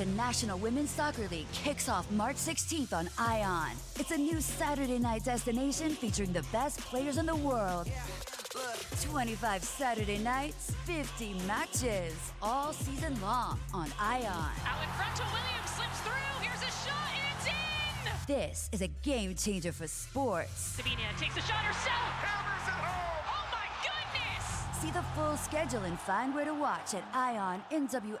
The National Women's Soccer League kicks off March 16th on ION. It's a new Saturday night destination featuring the best players in the world. 25 Saturday nights, 50 matches, all season long on ION. Out in front to Williams, slips through. Here's a shot, and it's in! This is a game changer for sports. Sabina takes a shot herself. Hammers it home. Oh my goodness! See the full schedule and find where to watch at IONNWSL.com.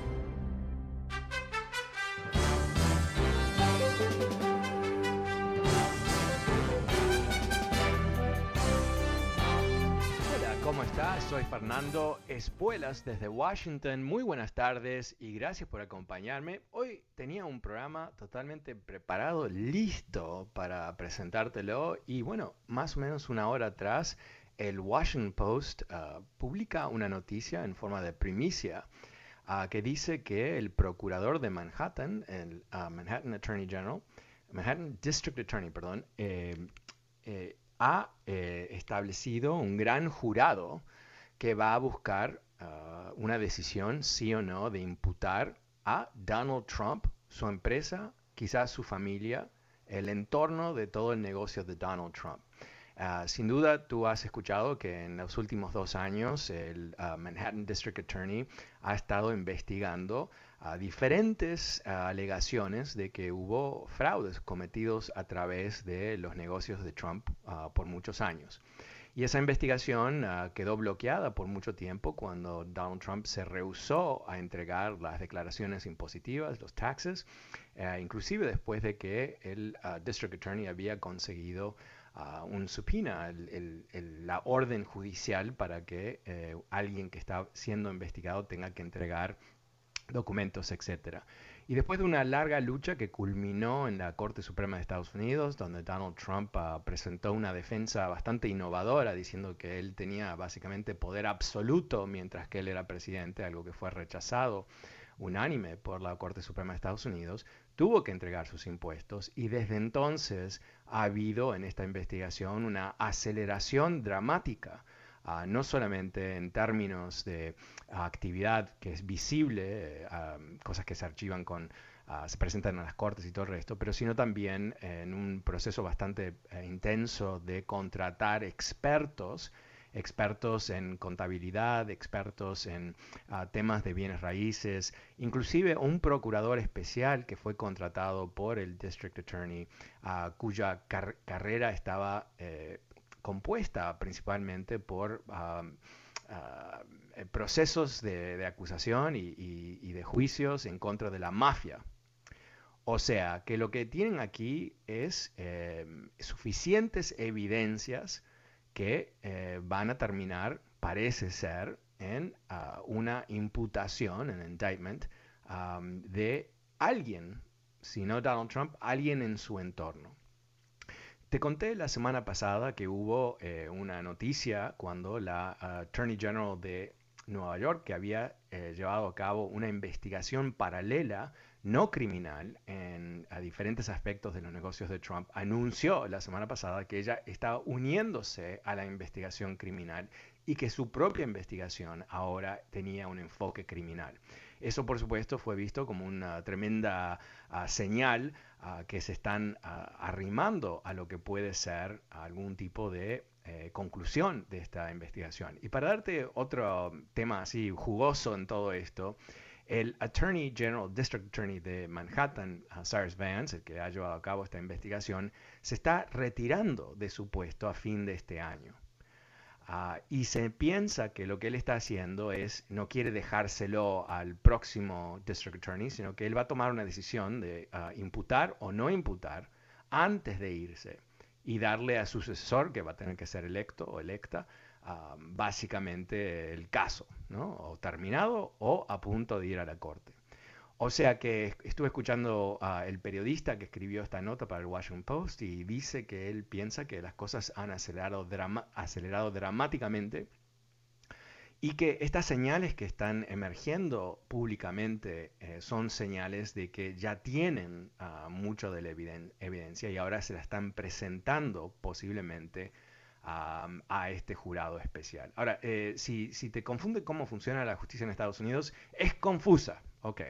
Soy Fernando Espuelas desde Washington. Muy buenas tardes y gracias por acompañarme. Hoy tenía un programa totalmente preparado, listo para presentártelo y bueno, más o menos una hora atrás el Washington Post uh, publica una noticia en forma de primicia uh, que dice que el procurador de Manhattan, el uh, Manhattan Attorney General, Manhattan District Attorney, perdón, eh, eh, ha eh, establecido un gran jurado que va a buscar uh, una decisión, sí o no, de imputar a Donald Trump, su empresa, quizás su familia, el entorno de todo el negocio de Donald Trump. Uh, sin duda, tú has escuchado que en los últimos dos años el uh, Manhattan District Attorney ha estado investigando diferentes alegaciones de que hubo fraudes cometidos a través de los negocios de Trump por muchos años. Y esa investigación quedó bloqueada por mucho tiempo cuando Donald Trump se rehusó a entregar las declaraciones impositivas, los taxes, inclusive después de que el District Attorney había conseguido uh, un supina, el, la orden judicial para que eh, alguien que está siendo investigado tenga que entregar documentos, etcétera. Y después de una larga lucha que culminó en la Corte Suprema de Estados Unidos, donde Donald Trump uh, presentó una defensa bastante innovadora, diciendo que él tenía básicamente poder absoluto mientras que él era presidente, algo que fue rechazado unánime por la Corte Suprema de Estados Unidos, tuvo que entregar sus impuestos y desde entonces ha habido en esta investigación una aceleración dramática. Uh, no solamente en términos de actividad que es visible, uh, cosas que se archivan con, se presentan en las cortes y todo el resto, pero sino también en un proceso bastante eh, intenso de contratar expertos expertos en contabilidad, expertos en uh, temas de bienes raíces, inclusive un procurador especial que fue contratado por el District Attorney, uh, cuya car carrera estaba eh, compuesta principalmente por uh, procesos de, acusación y, de juicios en contra de la mafia. O sea, que lo que tienen aquí es eh, suficientes evidencias que eh, van a terminar, parece ser, en uh, una imputación, en indictment, um, de alguien, si no Donald Trump, alguien en su entorno. Te conté la semana pasada que hubo eh, una noticia cuando la uh, Attorney General de Nueva York, que había eh, llevado a cabo una investigación paralela, no criminal, en, a diferentes aspectos de los negocios de Trump, anunció la semana pasada que ella estaba uniéndose a la investigación criminal y que su propia investigación ahora tenía un enfoque criminal. Eso, por supuesto, fue visto como una tremenda uh, señal uh, que se están uh, arrimando a lo que puede ser algún tipo de eh, conclusión de esta investigación. Y para darte otro tema así jugoso en todo esto, el Attorney General, District Attorney de Manhattan, Cyrus Vance, el que ha llevado a cabo esta investigación, se está retirando de su puesto a fin de este año. Ah, y se piensa que lo que él está haciendo es, no quiere dejárselo al próximo District Attorney, sino que él va a tomar una decisión de ah, imputar o no imputar antes de irse y darle a su sucesor, que va a tener que ser electo o electa, ah, básicamente el caso, ¿no? o terminado o a punto de ir a la corte. O sea que estuve escuchando al periodista que escribió esta nota para el Washington Post y dice que él piensa que las cosas han acelerado, dramáticamente y que estas señales que están emergiendo públicamente eh, son señales de que ya tienen uh, mucho de la evidencia y ahora se la están presentando posiblemente a este jurado especial. Ahora, eh, si, si, te confunde cómo funciona la justicia en Estados Unidos, es confusa. Ok.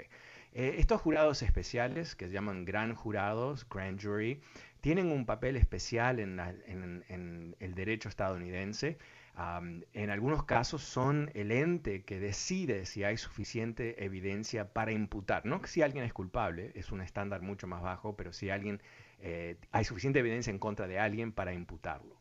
Eh, estos jurados especiales, que se llaman gran jurados, grand jury, tienen un papel especial en, el derecho estadounidense. en algunos casos son el ente que decide si hay suficiente evidencia para imputar. No si alguien es culpable, es un estándar mucho más bajo, pero si alguien eh, hay suficiente evidencia en contra de alguien para imputarlo.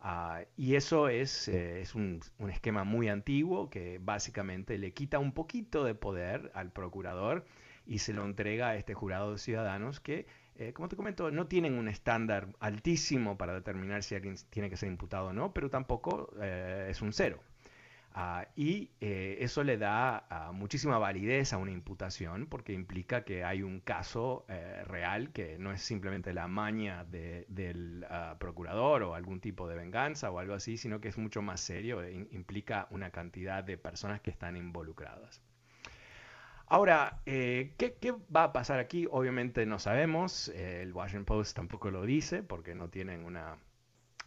Ah, y eso es, eh, es un, esquema muy antiguo que básicamente le quita un poquito de poder al procurador y se lo entrega a este jurado de ciudadanos que, eh, como te comento, no tienen un estándar altísimo para determinar si alguien tiene que ser imputado o no, pero tampoco eh, es un cero. Ah, y eh, eso le da ah, muchísima validez a una imputación porque implica que hay un caso eh, real que no es simplemente la maña del ah, procurador o algún tipo de venganza o algo así, sino que es mucho más serio, e implica una cantidad de personas que están involucradas. Ahora, eh, ¿qué, ¿qué, va a pasar aquí? Obviamente no sabemos, el Washington Post tampoco lo dice porque no tienen una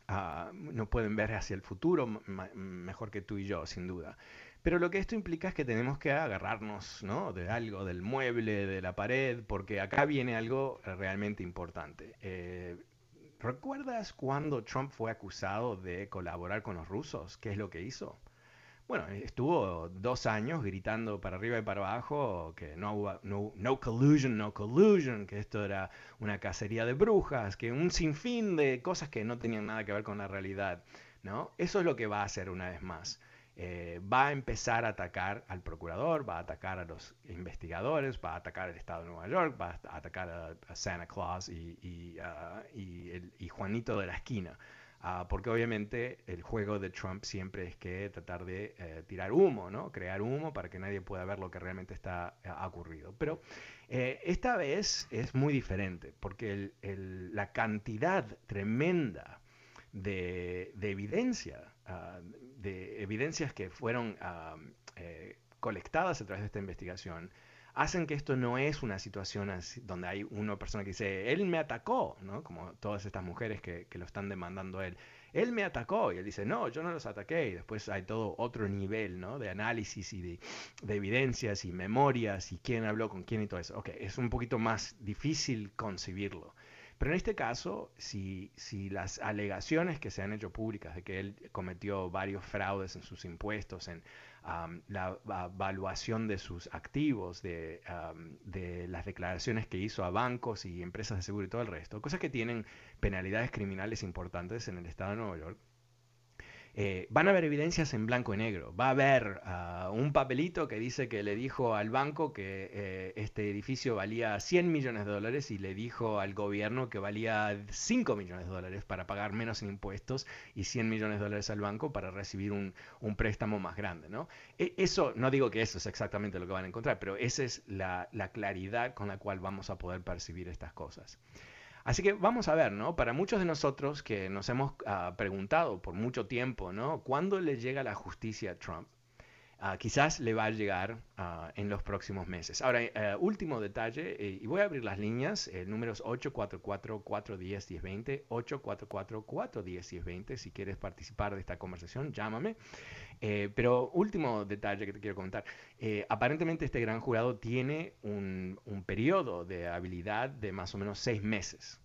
Ah, no pueden ver hacia el futuro mejor que tú y yo, sin duda. Pero lo que esto implica es que tenemos que agarrarnos ¿no? de algo, del mueble, de la pared, porque acá viene algo realmente importante. Eh, ¿Recuerdas cuando Trump fue acusado de colaborar con los rusos? ¿Qué es lo que hizo? Bueno, estuvo dos años gritando para arriba y para abajo que no no, no collusion, no collusion, que esto era una cacería de brujas, que un sinfín de cosas que no tenían nada que ver con la realidad. ¿no? Eso es lo que va a hacer una vez más. Eh, va a empezar a atacar al procurador, va a atacar a los investigadores, va a atacar al Estado de Nueva York, va a atacar a, Santa Claus y, y, ah, y Juanito de la esquina. Ah, porque obviamente el juego de Trump siempre es que tratar de eh, tirar humo, ¿no? crear humo para que nadie pueda ver lo que realmente está eh, ocurrido. Pero eh, esta vez es muy diferente, porque la cantidad tremenda de, evidencia, ah, de evidencias que fueron ah, colectadas a través de esta investigación, hacen que esto no es una situación donde hay una persona que dice, él me atacó, ¿no? Como todas estas mujeres que, lo están demandando a él. Él me atacó y él dice, no, yo no los ataqué. Y después hay todo otro nivel, ¿no? De análisis y de, de evidencias y memorias y quién habló con quién y todo eso. Ok, es un poquito más difícil concebirlo. Pero en este caso, si, si, las alegaciones que se han hecho públicas de que él cometió varios fraudes en sus impuestos, en la evaluación de sus activos, de, de, las declaraciones que hizo a bancos y empresas de seguro y todo el resto, cosas que tienen penalidades criminales importantes en el estado de Nueva York, eh, van a haber evidencias en blanco y negro. Va a haber ah, un papelito que dice que le dijo al banco que eh, este edificio valía 100 millones de dólares y le dijo al gobierno que valía 5 millones de dólares para pagar menos en impuestos y 100 millones de dólares al banco para recibir un, préstamo más grande. ¿no? E, eso, no digo que eso es exactamente lo que van a encontrar, pero esa es la claridad con la cual vamos a poder percibir estas cosas. Así que vamos a ver, ¿no? Para muchos de nosotros que nos hemos ah, preguntado por mucho tiempo, ¿no? ¿Cuándo le llega la justicia a Trump? Ah, quizás le va a llegar ah, en los próximos meses. Ahora, eh, último detalle, eh, y voy a abrir las líneas, el número es 844-410-1020, 844-410-1020, si quieres participar de esta conversación, llámame. Eh, pero último detalle que te quiero contar, aparentemente este gran jurado tiene un, un periodo de habilidad de más o menos seis meses.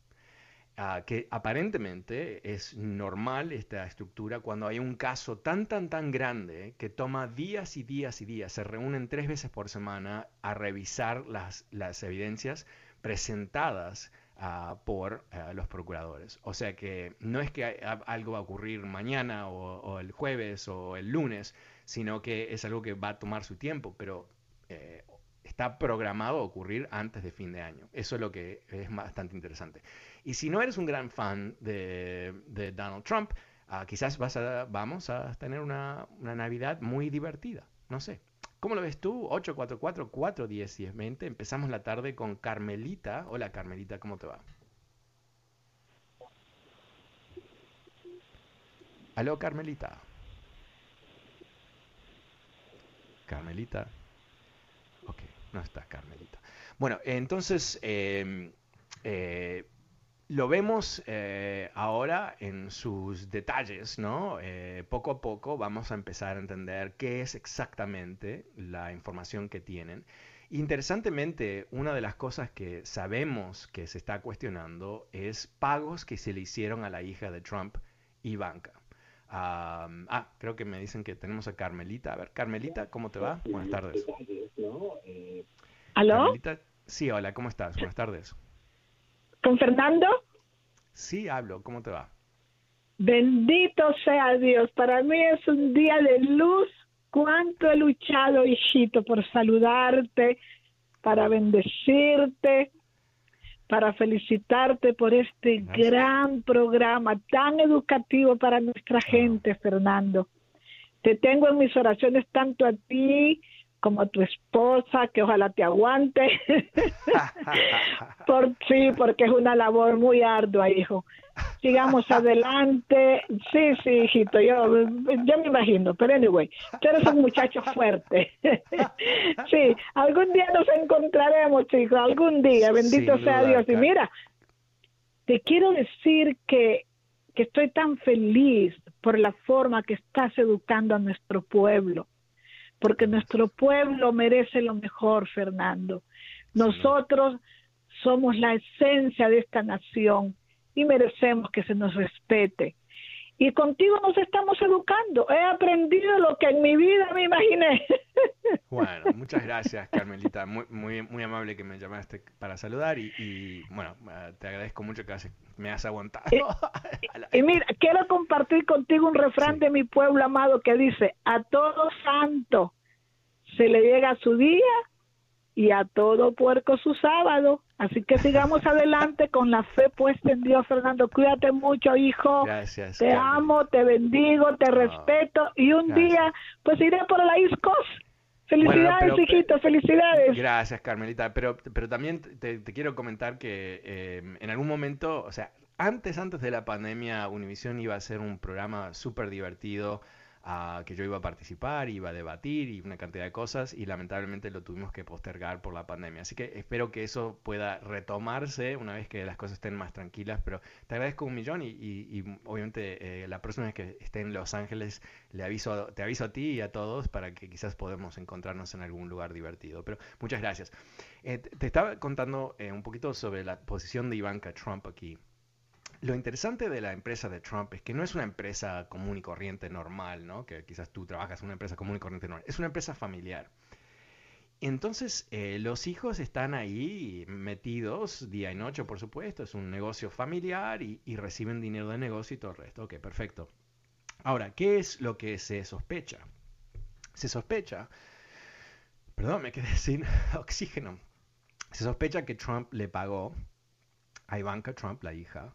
Ah, que aparentemente es normal esta estructura cuando hay un caso tan, tan, tan grande que toma días y días y días, se reúnen tres veces por semana a revisar las, las evidencias presentadas ah, por ah, los procuradores. O sea que no es que algo va a ocurrir mañana o, el jueves o el lunes, sino que es algo que va a tomar su tiempo, pero eh, está programado a ocurrir antes de fin de año. Eso es lo que es bastante interesante. Y si no eres un gran fan de, Donald Trump, ah, quizás vas a, vamos a tener una, una Navidad muy divertida. No sé. ¿Cómo lo ves tú? 844-410-1020. Empezamos la tarde con Carmelita. Hola Carmelita, ¿cómo te va? Aló Carmelita. Carmelita. Ok, no está Carmelita. Bueno, entonces em, eh, lo vemos eh, ahora en sus detalles, ¿no? Eh, poco a poco vamos a empezar a entender qué es exactamente la información que tienen. Interesantemente, una de las cosas que sabemos que se está cuestionando es pagos que se le hicieron a la hija de Trump, Ivanka. ah, creo que me dicen que tenemos a Carmelita. A ver, Carmelita, ¿cómo te va? Buenas tardes. ¿Aló? Sí, hola, ¿cómo estás? Buenas tardes. ¿Con Fernando? Sí, hablo. ¿Cómo te va? Bendito sea Dios. Para mí es un día de luz. Cuánto he luchado, hijito, por saludarte, para bendecirte, para felicitarte por este gran programa tan educativo para nuestra gente, Fernando. Te tengo en mis oraciones tanto a ti como tu esposa, que ojalá te aguante. Por, sí, porque es una labor muy ardua, hijo. Sigamos adelante. Sí, sí, hijito, yo, yo me imagino, pero anyway, tú eres un muchacho fuerte. sí, algún día nos encontraremos, chicos, algún día, bendito sea Dios. Y mira, te quiero decir que, que estoy tan feliz por la forma que estás educando a nuestro pueblo porque nuestro pueblo merece lo mejor, Fernando. Nosotros somos la esencia de esta nación y merecemos que se nos respete. Y contigo nos estamos educando. He aprendido lo que en mi vida me imaginé. Bueno, muchas gracias, Carmelita. Muy, muy, muy amable que me llamaste para saludar y, bueno, eh, te agradezco mucho que me has aguantado. Y, mira, quiero compartir contigo un refrán de mi pueblo amado que dice, a todo santo se le llega su día y a todo puerco su sábado. Así que sigamos adelante con la fe puesta en Dios, Fernando. Cuídate mucho, hijo. Gracias. Te amo, te bendigo, te respeto. Y un día, pues iré por la East Felicidades, hijito, felicidades. Gracias, Carmelita. Pero, pero también te, quiero comentar que eh, en algún momento, o sea, antes, antes de la pandemia, Univision iba a ser un programa súper divertido que yo iba a participar, iba a debatir y una cantidad de cosas y lamentablemente lo tuvimos que postergar por la pandemia. Así que espero que eso pueda retomarse una vez que las cosas estén más tranquilas, pero te agradezco un millón y, obviamente eh, la próxima vez que esté en Los Ángeles le aviso, te aviso a ti y a todos para que quizás podamos encontrarnos en algún lugar divertido. Pero muchas gracias. Eh, te estaba contando eh, un poquito sobre la posición de Ivanka Trump aquí. Lo interesante de la empresa de Trump es que no es una empresa común y corriente normal, ¿no? Que quizás tú trabajas en una empresa común y corriente normal. Es una empresa familiar. Entonces, eh, los hijos están ahí metidos día y noche, por supuesto. Es un negocio familiar y, reciben dinero de negocio y todo el resto. Ok, perfecto. Ahora, ¿qué es lo que se sospecha? Se sospecha, perdón, me quedé sin oxígeno. Se sospecha que Trump le pagó a Ivanka Trump, la hija,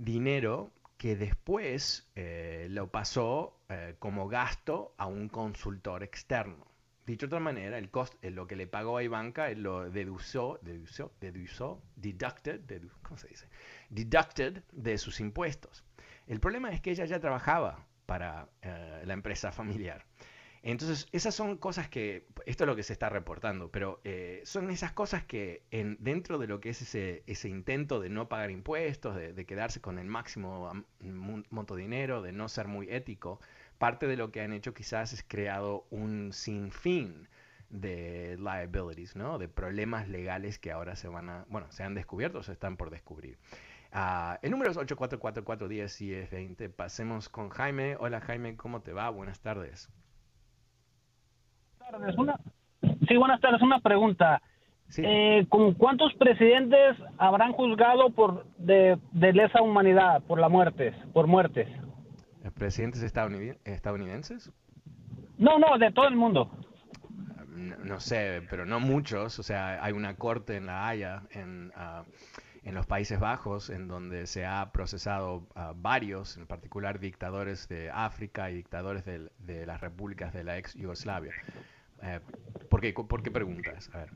dinero que después eh, lo pasó eh, como gasto a un consultor externo. Dicho de otra manera, el cost, eh, lo que le pagó a Ivanka lo dedució, deducted, ¿cómo se dice? Deducted de sus impuestos. El problema es que ella ya trabajaba para la empresa familiar. Entonces, esas son cosas que, esto es lo que se está reportando, pero eh, son esas cosas que en, dentro de lo que es ese, ese intento de no pagar impuestos, de, quedarse con el máximo monto de dinero, de no ser muy ético, parte de lo que han hecho quizás es creado un sinfín de liabilities, ¿no? De problemas legales que ahora se van a, bueno, se han descubierto o se están por descubrir. Uh, el número es 8444110 y 20 Pasemos con Jaime. Hola Jaime, ¿cómo te va? Buenas tardes. Una, sí, buenas tardes. Una pregunta. Eh, ¿Con cuántos presidentes habrán juzgado por de, lesa humanidad, por la muerte, por muertes? ¿Presidentes estadounidenses? No, no, de todo el mundo. No, sé, pero no muchos. O sea, hay una corte en La Haya, en, ah, en los Países Bajos, en donde se ha procesado a varios, en particular dictadores de África y dictadores de, las repúblicas de la ex Yugoslavia. Eh, ¿por, qué, ¿Por qué preguntas? A ver.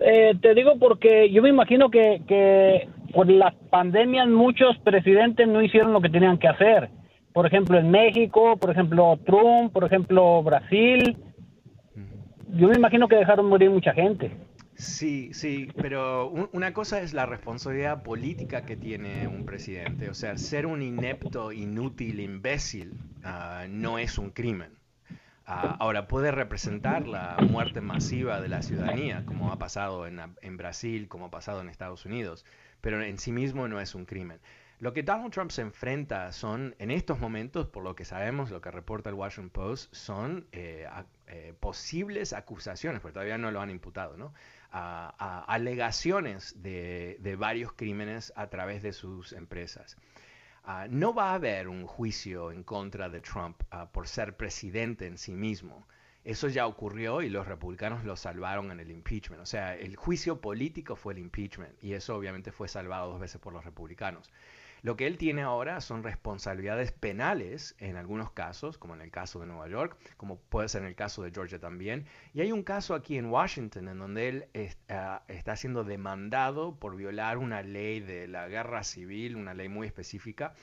Eh, te digo porque yo me imagino que, que por las pandemias muchos presidentes no hicieron lo que tenían que hacer. Por ejemplo, en México, por ejemplo, Trump, por ejemplo, Brasil. Yo me imagino que dejaron morir mucha gente. Sí, sí, pero una cosa es la responsabilidad política que tiene un presidente. O sea, ser un inepto, inútil, imbécil ah, no es un crimen. Ah, ahora, puede representar la muerte masiva de la ciudadanía, como ha pasado en, Brasil, como ha pasado en Estados Unidos, pero en sí mismo no es un crimen. Lo que Donald Trump se enfrenta son, en estos momentos, por lo que sabemos, lo que reporta el Washington Post, son eh, eh, posibles acusaciones, porque todavía no lo han imputado, ¿no? Alegaciones de varios crímenes a través de sus empresas. Ah, no va a haber un juicio en contra de Trump ah, por ser presidente en sí mismo. Eso ya ocurrió y los republicanos lo salvaron en el impeachment. O sea, el juicio político fue el impeachment y eso obviamente fue salvado dos veces por los republicanos. Lo que él tiene ahora son responsabilidades penales en algunos casos, como en el caso de Nueva York, como puede ser en el caso de Georgia también. Y hay un caso aquí en Washington en donde él ah, está siendo demandado por violar una ley de la guerra civil, una ley muy específica.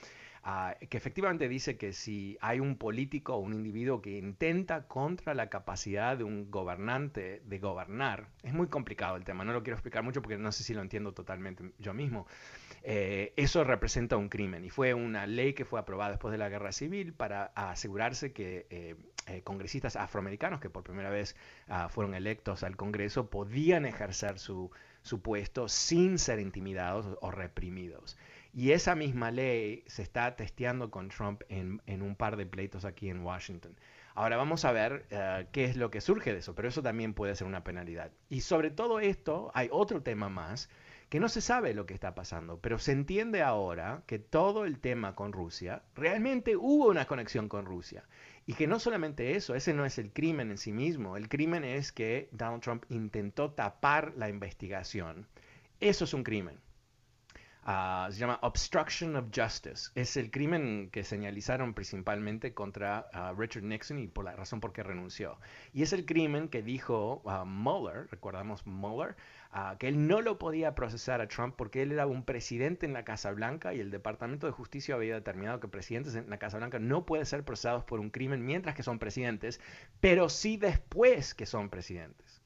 Ah, que efectivamente dice que si hay un político o un individuo que intenta contra la capacidad de un gobernante de gobernar, es muy complicado el tema, no lo quiero explicar mucho porque no sé si lo entiendo totalmente yo mismo, eh, eso representa un crimen y fue una ley que fue aprobada después de la guerra civil para asegurarse que eh, eh, congresistas afroamericanos que por primera vez ah, fueron electos al Congreso podían ejercer su, puesto sin ser intimidados o reprimidos. Y esa misma ley se está testeando con Trump en, un par de pleitos aquí en Washington. Ahora vamos a ver qué es lo que surge de eso, pero eso también puede ser una penalidad. Y sobre todo esto hay otro tema más que no se sabe lo que está pasando, pero se entiende ahora que todo el tema con Rusia, realmente hubo una conexión con Rusia. Y que no solamente eso, ese no es el crimen en sí mismo, el crimen es que Donald Trump intentó tapar la investigación. Eso es un crimen. Ah, se llama Obstruction of Justice. Es el crimen que señalizaron principalmente contra ah, Richard Nixon y por la razón por qué renunció. Y es el crimen que dijo uh, Mueller, recordamos Mueller, que él no lo podía procesar a Trump porque él era un presidente en la Casa Blanca y el Departamento de Justicia había determinado que presidentes en la Casa Blanca no pueden ser procesados por un crimen mientras que son presidentes, pero sí después que son presidentes.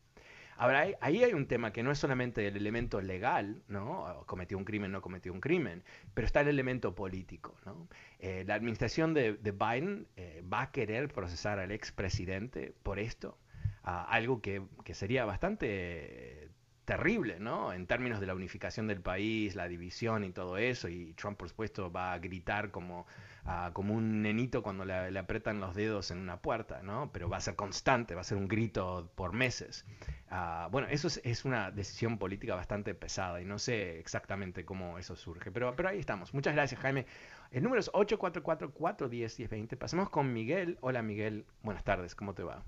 Ahora, ahí hay un tema que no es solamente el elemento legal, ¿no? Cometió un crimen, no cometió un crimen, pero está el elemento político, ¿no? Eh, la administración de, Biden eh, va a querer procesar al expresidente por esto, algo que, que, sería bastante terrible, ¿no? En términos de la unificación del país, la división y todo eso, y Trump, por supuesto, va a gritar como, ah, como un nenito cuando le, le, apretan los dedos en una puerta, ¿no? Pero va a ser constante, va a ser un grito por meses. Ah, bueno, eso es, una decisión política bastante pesada y no sé exactamente cómo eso surge, pero, pero ahí estamos. Muchas gracias, Jaime. El número es 844-410-1020. Pasemos con Miguel. Hola, Miguel. Buenas tardes, ¿cómo te va?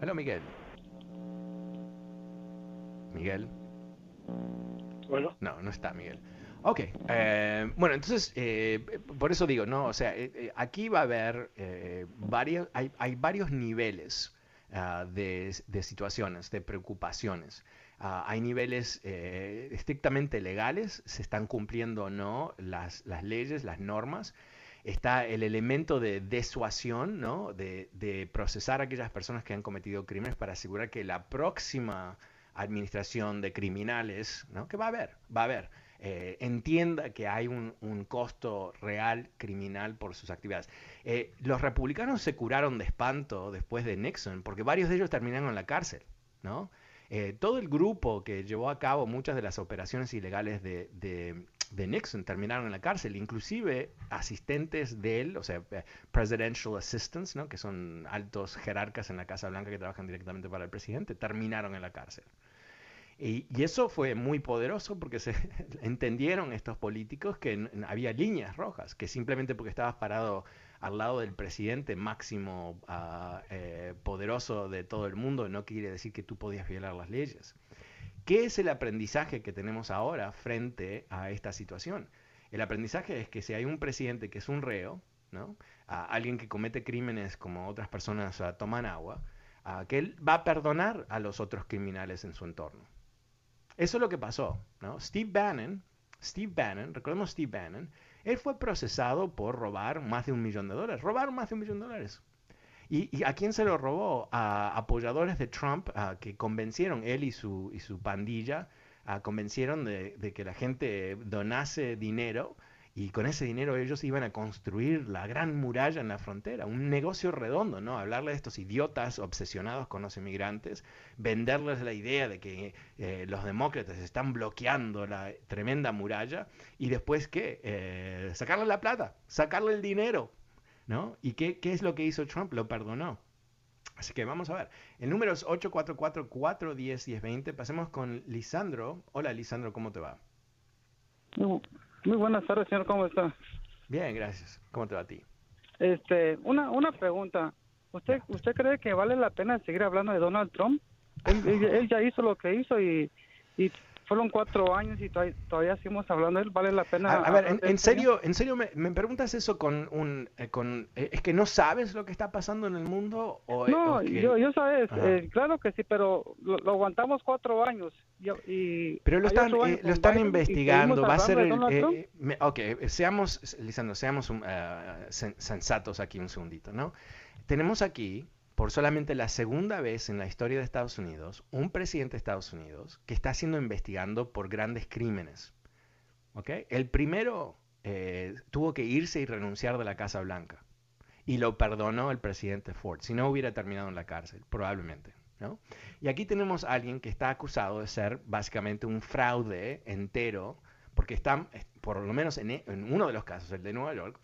Hola, Miguel. Miguel. Bueno. No, no está Miguel. Ok, eh, bueno, entonces, eh, por eso digo, ¿no? O sea, eh, aquí va a haber varios, hay, hay, varios niveles ah, de, de, situaciones, de preocupaciones. Ah, hay niveles estrictamente legales, se están cumpliendo o no las, las leyes, las normas está el elemento de desuasión, ¿no? De, de, procesar a aquellas personas que han cometido crímenes para asegurar que la próxima administración de criminales, ¿no? que va a haber, va a haber, eh, entienda que hay un, costo real criminal por sus actividades. Eh, los republicanos se curaron de espanto después de Nixon, porque varios de ellos terminaron en la cárcel, ¿no? Eh, todo el grupo que llevó a cabo muchas de las operaciones ilegales de, de Nixon terminaron en la cárcel, inclusive asistentes de él, o sea, eh, presidential assistants, ¿no? que son altos jerarcas en la Casa Blanca que trabajan directamente para el presidente, terminaron en la cárcel. Y, eso fue muy poderoso porque se entendieron estos políticos que había líneas rojas, que simplemente porque estabas parado al lado del presidente máximo ah, eh, poderoso de todo el mundo no quiere decir que tú podías violar las leyes. ¿Qué es el aprendizaje que tenemos ahora frente a esta situación? El aprendizaje es que si hay un presidente que es un reo, ¿no? alguien que comete crímenes como otras personas toman agua, que él va a perdonar a los otros criminales en su entorno. Eso es lo que pasó. ¿no? Steve Bannon, Steve Bannon, recordemos Steve Bannon, él fue procesado por robar más de un millón de dólares. Robaron más de un millón de dólares. ¿Y, a quién se lo robó? A apoyadores de Trump que convencieron, él y su, y su pandilla, convencieron de, de, que la gente donase dinero y con ese dinero ellos iban a construir la gran muralla en la frontera, un negocio redondo, ¿no? Hablarle de estos idiotas obsesionados con los inmigrantes, venderles la idea de que eh, los demócratas están bloqueando la tremenda muralla y después, ¿qué? Eh, sacarle la plata, sacarle el dinero, ¿no? ¿Y qué, qué es lo que hizo Trump? Lo perdonó. Así que vamos a ver. El número es 844-410-1020. Pasemos con Lisandro. Hola, Lisandro, ¿cómo te va? Muy buenas tardes, señor. ¿Cómo está? Bien, gracias. ¿Cómo te va a ti? Este, una, una pregunta. ¿Usted, ¿Usted cree que vale la pena seguir hablando de Donald Trump? Él, ya hizo lo que hizo y, y fueron cuatro años y todavía, todavía seguimos hablando de él, vale la pena. A, ver, en, serio, en serio me, me, preguntas eso con un, eh, con, eh, es que no sabes lo que está pasando en el mundo o no, yo, yo sabes, eh, claro que sí, pero lo, aguantamos cuatro años y, pero lo están, lo están investigando, va a ser, el, ok, seamos, Lisandro, seamos sensatos aquí un segundito, ¿no? Tenemos aquí por solamente la segunda vez en la historia de Estados Unidos, un presidente de Estados Unidos que está siendo investigado por grandes crímenes. ¿Okay? El primero eh, tuvo que irse y renunciar de la Casa Blanca. Y lo perdonó el presidente Ford. Si no hubiera terminado en la cárcel, probablemente. ¿no? Y aquí tenemos a alguien que está acusado de ser básicamente un fraude entero, porque está, por lo menos en, en uno de los casos, el de Nueva York,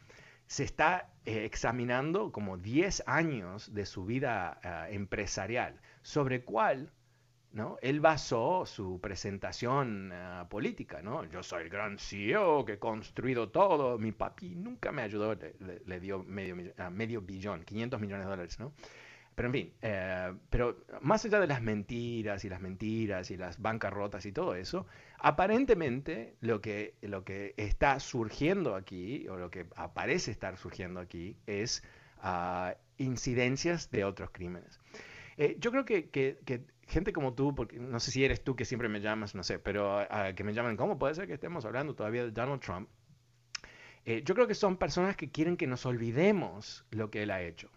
se está eh, examinando como 10 años de su vida ah, empresarial, sobre cuál ¿no? él basó su presentación ah, política. ¿no? Yo soy el gran CEO que he construido todo, mi papi nunca me ayudó, le, dio medio, ah, medio billón, 500 millones de dólares. ¿no? Pero en fin, eh, pero más allá de las mentiras y las mentiras y las bancarrotas y todo eso, aparentemente lo que, lo que está surgiendo aquí, o lo que aparece estar surgiendo aquí, es uh, incidencias de otros crímenes. Eh, yo creo que, que, gente como tú, porque no sé si eres tú que siempre me llamas, no sé, pero uh, que me llaman, ¿cómo puede ser que estemos hablando todavía de Donald Trump? Eh, yo creo que son personas que quieren que nos olvidemos lo que él ha hecho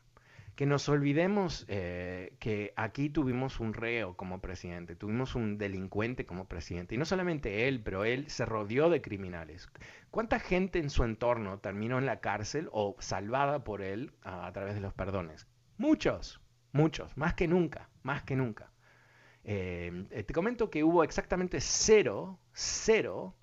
que nos olvidemos eh, que aquí tuvimos un reo como presidente, tuvimos un delincuente como presidente, y no solamente él, pero él se rodeó de criminales. ¿Cuánta gente en su entorno terminó en la cárcel o salvada por él a, través de los perdones? Muchos, muchos, más que nunca, más que nunca. Eh, te comento que hubo exactamente cero, cero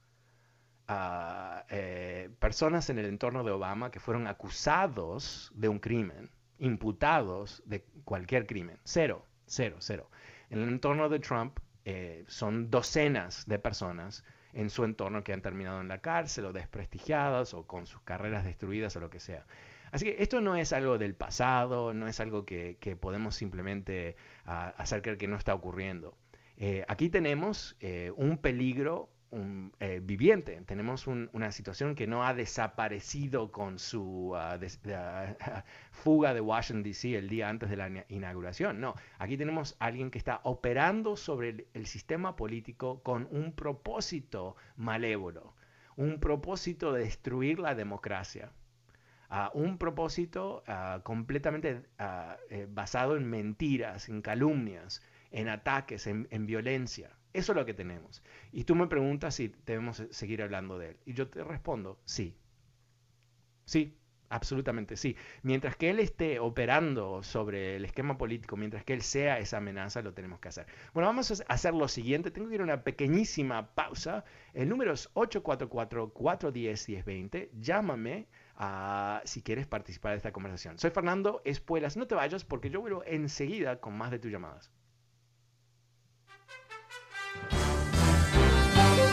ah, eh, personas en el entorno de Obama que fueron acusados de un crimen imputados de cualquier crimen. Cero, cero, cero. En el entorno de Trump eh, son docenas de personas en su entorno que han terminado en la cárcel o desprestigiadas o con sus carreras destruidas o lo que sea. Así que esto no es algo del pasado, no es algo que, podemos simplemente ah, hacer creer que no está ocurriendo. Eh, aquí tenemos eh, un peligro un, eh, viviente. Tenemos una situación que no ha desaparecido con su ah, fuga de Washington, D.C. el día antes de la inauguración. No, aquí tenemos a alguien que está operando sobre el, sistema político con un propósito malévolo, un propósito de destruir la democracia. Uh, un propósito ah, completamente eh, basado en mentiras, en calumnias, en ataques, en violencia. Eso es lo que tenemos. Y tú me preguntas si debemos seguir hablando de él. Y yo te respondo, sí. Sí, absolutamente sí. Mientras que él esté operando sobre el esquema político, mientras que él sea esa amenaza, lo tenemos que hacer. Bueno, vamos a hacer lo siguiente. Tengo que ir a una pequeñísima pausa. El número es 844-410-1020. Llámame uh, si quieres participar de esta conversación. Soy Fernando Espuelas. No te vayas porque yo vuelvo enseguida con más de tus llamadas.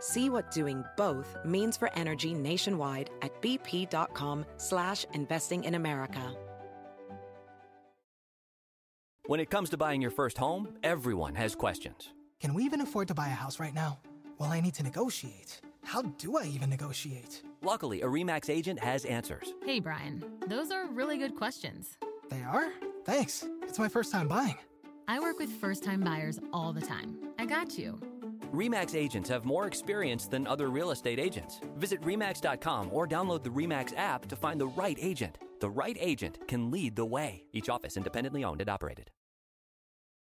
See what doing both means for energy nationwide at bp.com slash investing in America. When it comes to buying your first home, everyone has questions. Can we even afford to buy a house right now? Well, I need to negotiate. How do I even negotiate? Luckily, a REMAX agent has answers. Hey, Brian, those are really good questions. They are? Thanks. It's my first time buying. I work with first time buyers all the time. I got you. REMAX agents have more experience than other real estate agents. Visit REMAX.com or download the REMAX app to find the right agent. The right agent can lead the way. Each office independently owned and operated.